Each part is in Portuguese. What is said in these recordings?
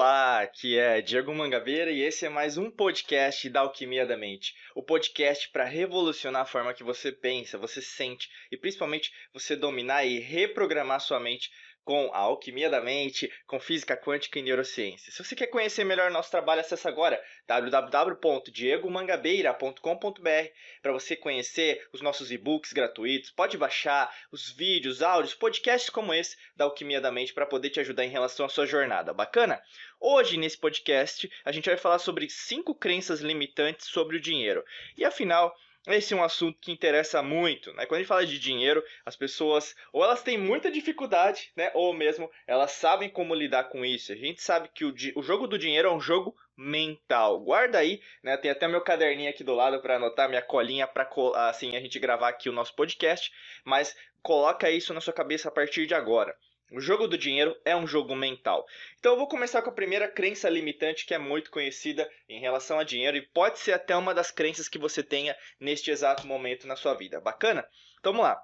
Olá, aqui é Diego Mangabeira e esse é mais um podcast da Alquimia da Mente. O podcast para revolucionar a forma que você pensa, você sente e principalmente você dominar e reprogramar sua mente com a alquimia da mente, com física quântica e neurociência. Se você quer conhecer melhor nosso trabalho, acesse agora www.diegomangabeira.com.br para você conhecer os nossos e-books gratuitos. Pode baixar os vídeos, áudios, podcasts como esse da Alquimia da Mente para poder te ajudar em relação à sua jornada. Bacana? Hoje, nesse podcast, a gente vai falar sobre cinco crenças limitantes sobre o dinheiro. E afinal, esse é um assunto que interessa muito, né? Quando a gente fala de dinheiro, as pessoas ou elas têm muita dificuldade, né? Ou mesmo elas sabem como lidar com isso. A gente sabe que o, o jogo do dinheiro é um jogo mental. Guarda aí, né? Tem até meu caderninho aqui do lado para anotar minha colinha para assim a gente gravar aqui o nosso podcast, mas coloca isso na sua cabeça a partir de agora. O jogo do dinheiro é um jogo mental. Então eu vou começar com a primeira crença limitante que é muito conhecida em relação a dinheiro e pode ser até uma das crenças que você tenha neste exato momento na sua vida. Bacana? Então vamos lá.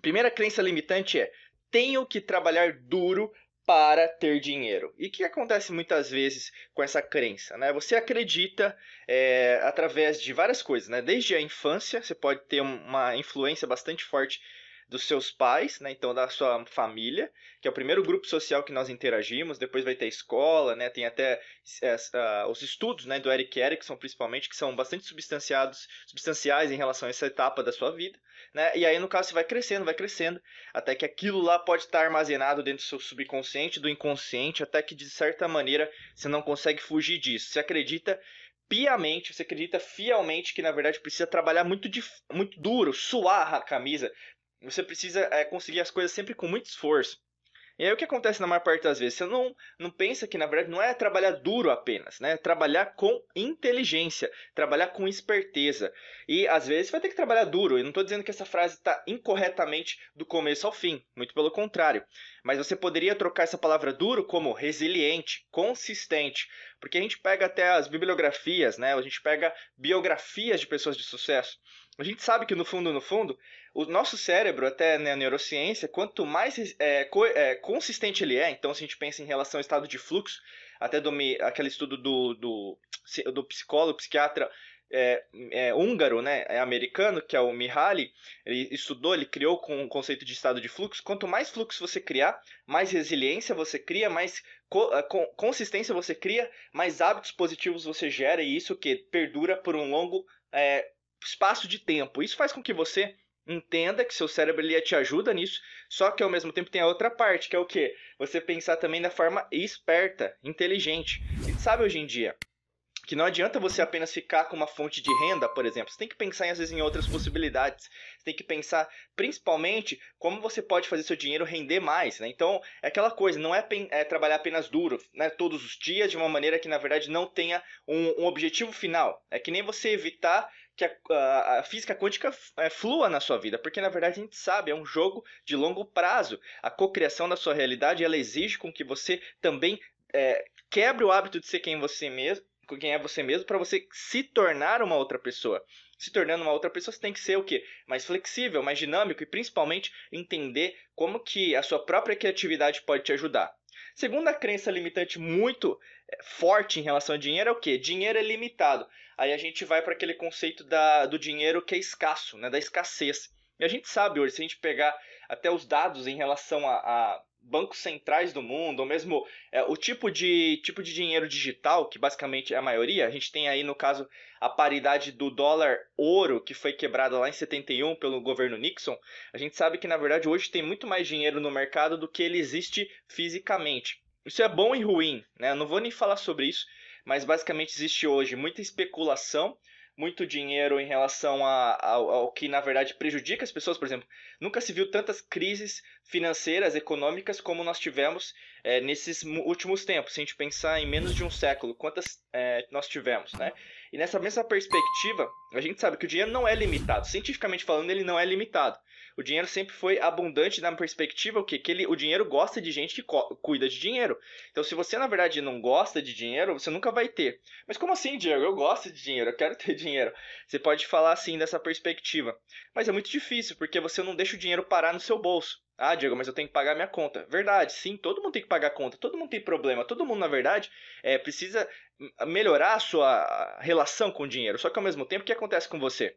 Primeira crença limitante é: tenho que trabalhar duro para ter dinheiro. E o que acontece muitas vezes com essa crença? Né? Você acredita é, através de várias coisas, né? Desde a infância, você pode ter uma influência bastante forte dos seus pais, né? Então da sua família, que é o primeiro grupo social que nós interagimos. Depois vai ter a escola, né? Tem até é, uh, os estudos, né? Do Eric Erickson, principalmente, que são bastante substanciados, substanciais em relação a essa etapa da sua vida, né? E aí no caso você vai crescendo, vai crescendo, até que aquilo lá pode estar armazenado dentro do seu subconsciente, do inconsciente, até que de certa maneira você não consegue fugir disso. Você acredita piamente, você acredita fielmente que na verdade precisa trabalhar muito, muito duro, suar a camisa você precisa é, conseguir as coisas sempre com muito esforço. E aí o que acontece na maior parte das vezes? Você não, não pensa que na verdade não é trabalhar duro apenas, né? Trabalhar com inteligência, trabalhar com esperteza. E às vezes você vai ter que trabalhar duro. Eu não estou dizendo que essa frase está incorretamente do começo ao fim, muito pelo contrário. Mas você poderia trocar essa palavra duro como resiliente, consistente. Porque a gente pega até as bibliografias, né? A gente pega biografias de pessoas de sucesso. A gente sabe que no fundo, no fundo, o nosso cérebro, até na neurociência, quanto mais é, co é, consistente ele é, então se a gente pensa em relação ao estado de fluxo, até do, aquele estudo do, do, do psicólogo, psiquiatra é, é, húngaro, né, é americano, que é o Mihaly, ele estudou, ele criou com o conceito de estado de fluxo. Quanto mais fluxo você criar, mais resiliência você cria, mais co consistência você cria, mais hábitos positivos você gera, e isso que perdura por um longo é, espaço de tempo. Isso faz com que você entenda que seu cérebro ele te ajuda nisso, só que ao mesmo tempo tem a outra parte, que é o que? Você pensar também da forma esperta, inteligente. Gente sabe hoje em dia que não adianta você apenas ficar com uma fonte de renda, por exemplo. Você tem que pensar às vezes em outras possibilidades. Você tem que pensar principalmente como você pode fazer seu dinheiro render mais. Né? Então é aquela coisa, não é, é, trabalhar apenas duro, né, todos os dias de uma maneira que na verdade não tenha um, um objetivo final. É que nem você evitar que a, a, a física quântica é, flua na sua vida, porque na verdade a gente sabe, é um jogo de longo prazo. A cocriação da sua realidade ela exige com que você também é, quebre o hábito de ser quem você mesmo, quem é você mesmo, para você se tornar uma outra pessoa. Se tornando uma outra pessoa, você tem que ser o quê? Mais flexível, mais dinâmico e principalmente entender como que a sua própria criatividade pode te ajudar. Segunda crença limitante muito é, forte em relação ao dinheiro é o quê? Dinheiro é limitado. Aí a gente vai para aquele conceito da, do dinheiro que é escasso, né? da escassez. E a gente sabe hoje, se a gente pegar até os dados em relação a, a bancos centrais do mundo, ou mesmo é, o tipo de, tipo de dinheiro digital, que basicamente é a maioria, a gente tem aí no caso a paridade do dólar ouro, que foi quebrada lá em 71 pelo governo Nixon, a gente sabe que na verdade hoje tem muito mais dinheiro no mercado do que ele existe fisicamente. Isso é bom e ruim, né? Eu não vou nem falar sobre isso, mas basicamente existe hoje muita especulação, muito dinheiro em relação a, ao, ao, que na verdade prejudica as pessoas. Por exemplo, nunca se viu tantas crises financeiras, econômicas como nós tivemos é, nesses últimos tempos. Se a gente pensar em menos de um século, quantas é, nós tivemos, né? E nessa mesma perspectiva, a gente sabe que o dinheiro não é limitado. Cientificamente falando, ele não é limitado. O dinheiro sempre foi abundante na perspectiva o quê? que ele, o dinheiro gosta de gente que cuida de dinheiro. Então, se você na verdade não gosta de dinheiro, você nunca vai ter. Mas como assim, Diego? Eu gosto de dinheiro, eu quero ter dinheiro. Você pode falar assim dessa perspectiva. Mas é muito difícil, porque você não deixa o dinheiro parar no seu bolso. Ah, Diego, mas eu tenho que pagar minha conta. Verdade, sim, todo mundo tem que pagar a conta, todo mundo tem problema, todo mundo, na verdade, é, precisa melhorar a sua relação com o dinheiro. Só que ao mesmo tempo, o que acontece com você?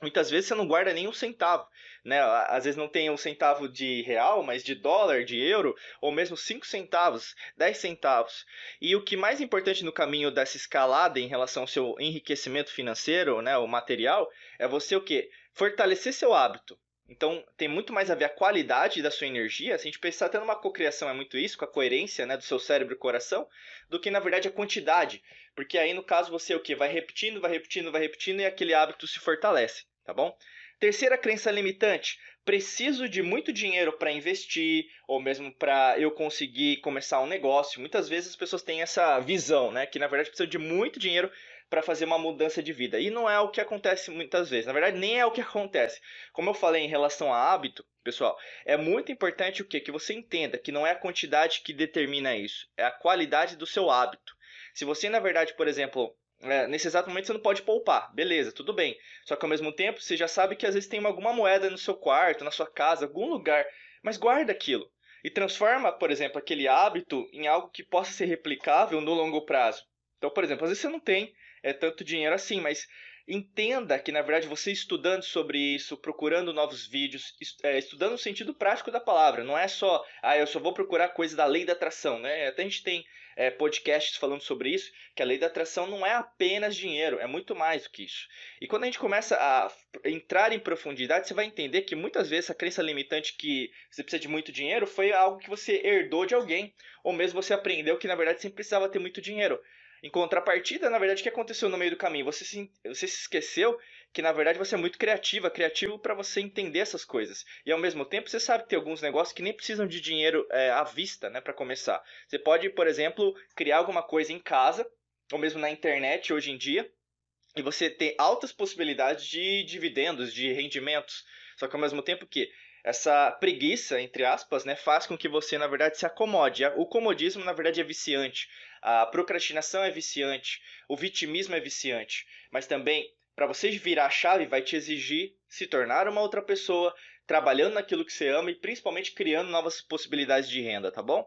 Muitas vezes você não guarda nem um centavo, né? Às vezes não tem um centavo de real, mas de dólar, de euro, ou mesmo cinco centavos, dez centavos. E o que mais importante no caminho dessa escalada em relação ao seu enriquecimento financeiro, né, o material, é você o quê? Fortalecer seu hábito. Então, tem muito mais a ver a qualidade da sua energia, se a gente pensar até numa cocriação, é muito isso, com a coerência né, do seu cérebro e coração, do que, na verdade, a quantidade. Porque aí, no caso, você o que? Vai repetindo, vai repetindo, vai repetindo e aquele hábito se fortalece, tá bom? Terceira crença limitante: preciso de muito dinheiro para investir ou mesmo para eu conseguir começar um negócio. Muitas vezes as pessoas têm essa visão, né, que na verdade precisa de muito dinheiro para fazer uma mudança de vida. E não é o que acontece muitas vezes. Na verdade, nem é o que acontece. Como eu falei em relação a hábito, pessoal, é muito importante o quê? Que você entenda que não é a quantidade que determina isso, é a qualidade do seu hábito. Se você, na verdade, por exemplo, é, nesse exato momento você não pode poupar, beleza, tudo bem. Só que ao mesmo tempo você já sabe que às vezes tem alguma moeda no seu quarto, na sua casa, algum lugar, mas guarda aquilo e transforma, por exemplo, aquele hábito em algo que possa ser replicável no longo prazo. Então, por exemplo, às vezes você não tem é, tanto dinheiro assim, mas entenda que, na verdade, você estudando sobre isso, procurando novos vídeos, é, estudando o sentido prático da palavra, não é só, ah, eu só vou procurar coisa da lei da atração, né? Até a gente tem é, podcasts falando sobre isso, que a lei da atração não é apenas dinheiro, é muito mais do que isso. E quando a gente começa a entrar em profundidade, você vai entender que muitas vezes a crença limitante que você precisa de muito dinheiro foi algo que você herdou de alguém, ou mesmo você aprendeu que, na verdade, você precisava ter muito dinheiro. Em contrapartida, na verdade, o que aconteceu no meio do caminho? Você se, você se esqueceu que, na verdade, você é muito criativa, criativo para você entender essas coisas. E, ao mesmo tempo, você sabe que tem alguns negócios que nem precisam de dinheiro é, à vista, né, para começar. Você pode, por exemplo, criar alguma coisa em casa, ou mesmo na internet hoje em dia, e você ter altas possibilidades de dividendos, de rendimentos. Só que, ao mesmo tempo que essa preguiça, entre aspas, né, faz com que você, na verdade, se acomode. O comodismo, na verdade, é viciante. A procrastinação é viciante. O vitimismo é viciante. Mas também, para você virar a chave, vai te exigir se tornar uma outra pessoa, trabalhando naquilo que você ama e principalmente criando novas possibilidades de renda, tá bom?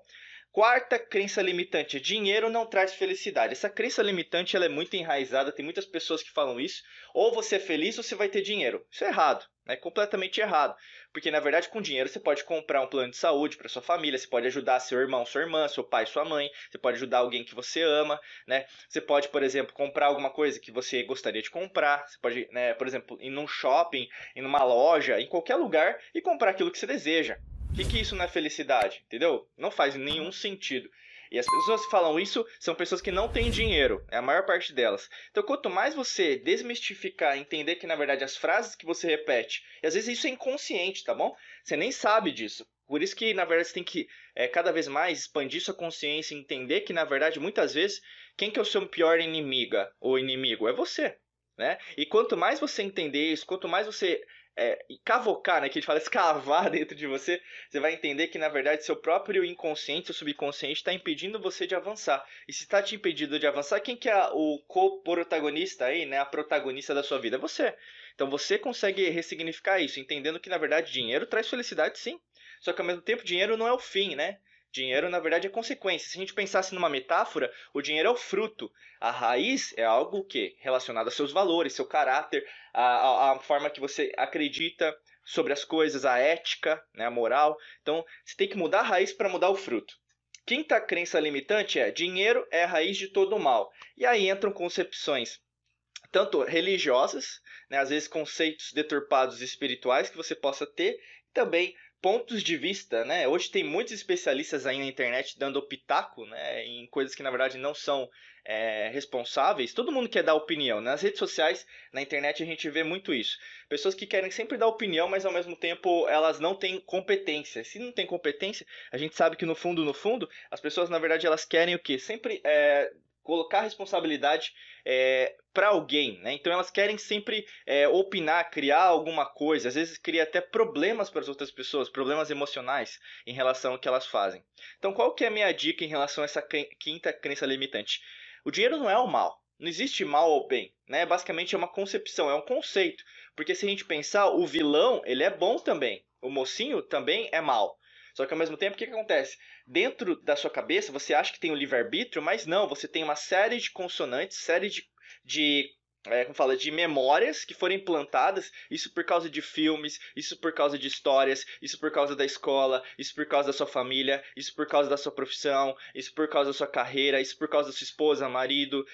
Quarta crença limitante: dinheiro não traz felicidade. Essa crença limitante ela é muito enraizada, tem muitas pessoas que falam isso. Ou você é feliz ou você vai ter dinheiro. Isso é errado, é completamente errado. Porque na verdade, com dinheiro você pode comprar um plano de saúde para sua família, você pode ajudar seu irmão, sua irmã, seu pai, sua mãe, você pode ajudar alguém que você ama, né? Você pode, por exemplo, comprar alguma coisa que você gostaria de comprar. Você pode, né, por exemplo, ir num shopping, ir numa loja, em qualquer lugar e comprar aquilo que você deseja. O que, que isso não é felicidade? Entendeu? Não faz nenhum sentido. E as pessoas que falam isso são pessoas que não têm dinheiro, é a maior parte delas. Então, quanto mais você desmistificar, entender que na verdade as frases que você repete, e às vezes isso é inconsciente, tá bom? Você nem sabe disso. Por isso que na verdade você tem que é, cada vez mais expandir sua consciência e entender que na verdade muitas vezes quem que é o seu pior inimiga ou inimigo é você. Né? E quanto mais você entender isso, quanto mais você é, cavocar, né, que a gente fala escavar dentro de você, você vai entender que na verdade seu próprio inconsciente, seu subconsciente está impedindo você de avançar. E se está te impedindo de avançar, quem que é o co-protagonista aí, né, a protagonista da sua vida? É você. Então você consegue ressignificar isso, entendendo que na verdade dinheiro traz felicidade sim. Só que ao mesmo tempo dinheiro não é o fim, né? Dinheiro, na verdade, é consequência. Se a gente pensasse numa metáfora, o dinheiro é o fruto. A raiz é algo que relacionado a seus valores, seu caráter, a, a, a forma que você acredita sobre as coisas, a ética, né, a moral. Então, você tem que mudar a raiz para mudar o fruto. Quinta crença limitante é dinheiro é a raiz de todo mal. E aí entram concepções tanto religiosas, né, às vezes conceitos deturpados espirituais que você possa ter, e também pontos de vista, né? Hoje tem muitos especialistas aí na internet dando pitaco, né? Em coisas que na verdade não são é, responsáveis. Todo mundo quer dar opinião. Nas redes sociais, na internet a gente vê muito isso. Pessoas que querem sempre dar opinião, mas ao mesmo tempo elas não têm competência. Se não tem competência, a gente sabe que no fundo, no fundo, as pessoas na verdade elas querem o quê? Sempre é, colocar responsabilidade é, para alguém, né? Então elas querem sempre é, opinar, criar alguma coisa, às vezes cria até problemas para as outras pessoas, problemas emocionais em relação ao que elas fazem. Então qual que é a minha dica em relação a essa quinta crença limitante? O dinheiro não é o mal. Não existe mal ou bem, né? Basicamente é uma concepção, é um conceito. Porque se a gente pensar, o vilão, ele é bom também. O mocinho também é mal. Só que ao mesmo tempo, o que, que acontece? Dentro da sua cabeça, você acha que tem o livre-arbítrio, mas não, você tem uma série de consonantes, série de, de é, como fala, de memórias que foram implantadas, isso por causa de filmes, isso por causa de histórias, isso por causa da escola, isso por causa da sua família, isso por causa da sua profissão, isso por causa da sua carreira, isso por causa da sua esposa, marido,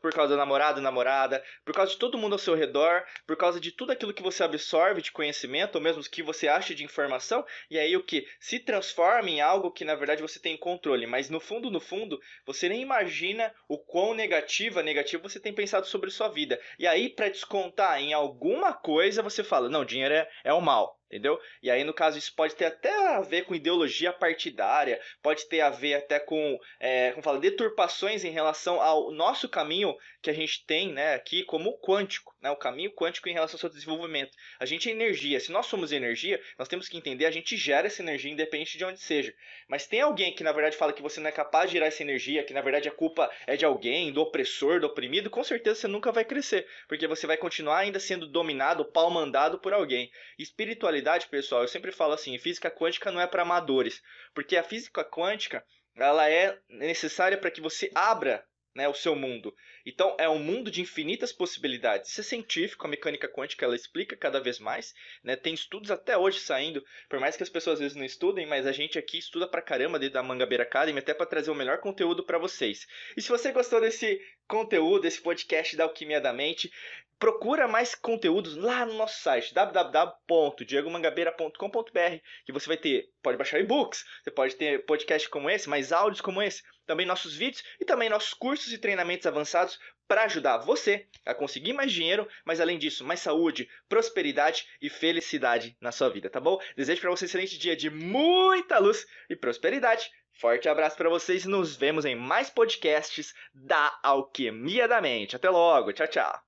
por causa do namorado, namorada, por causa de todo mundo ao seu redor, por causa de tudo aquilo que você absorve de conhecimento, ou mesmo que você acha de informação, e aí o que? Se transforma em algo que na verdade você tem controle, mas no fundo, no fundo, você nem imagina o quão negativa, negativo você tem pensado sobre sua vida. E aí, para descontar em alguma coisa, você fala: não, dinheiro é, é o mal entendeu? E aí, no caso, isso pode ter até a ver com ideologia partidária, pode ter a ver até com, é, como fala, deturpações em relação ao nosso caminho que a gente tem, né, aqui como quântico, né, o caminho quântico em relação ao seu desenvolvimento. A gente é energia, se nós somos energia, nós temos que entender, a gente gera essa energia independente de onde seja. Mas tem alguém que, na verdade, fala que você não é capaz de gerar essa energia, que, na verdade, a culpa é de alguém, do opressor, do oprimido, com certeza você nunca vai crescer, porque você vai continuar ainda sendo dominado, pau mandado por alguém. Espiritualidade pessoal, eu sempre falo assim, física quântica não é para amadores, porque a física quântica, ela é necessária para que você abra né, o seu mundo. Então é um mundo de infinitas possibilidades. Isso é científico, a mecânica quântica ela explica cada vez mais. Né? Tem estudos até hoje saindo, por mais que as pessoas às vezes não estudem, mas a gente aqui estuda pra caramba dentro da Mangabeira Academy, até para trazer o melhor conteúdo para vocês. E se você gostou desse conteúdo, desse podcast da Alquimia da Mente, procura mais conteúdos lá no nosso site www.diegomangabeira.com.br que você vai ter, pode baixar e-books, você pode ter podcast como esse, mais áudios como esse, também nossos vídeos e também nossos cursos e treinamentos avançados para ajudar você a conseguir mais dinheiro, mas além disso, mais saúde, prosperidade e felicidade na sua vida, tá bom? Desejo para você um excelente dia de muita luz e prosperidade. Forte abraço para vocês e nos vemos em mais podcasts da Alquimia da Mente. Até logo, tchau, tchau.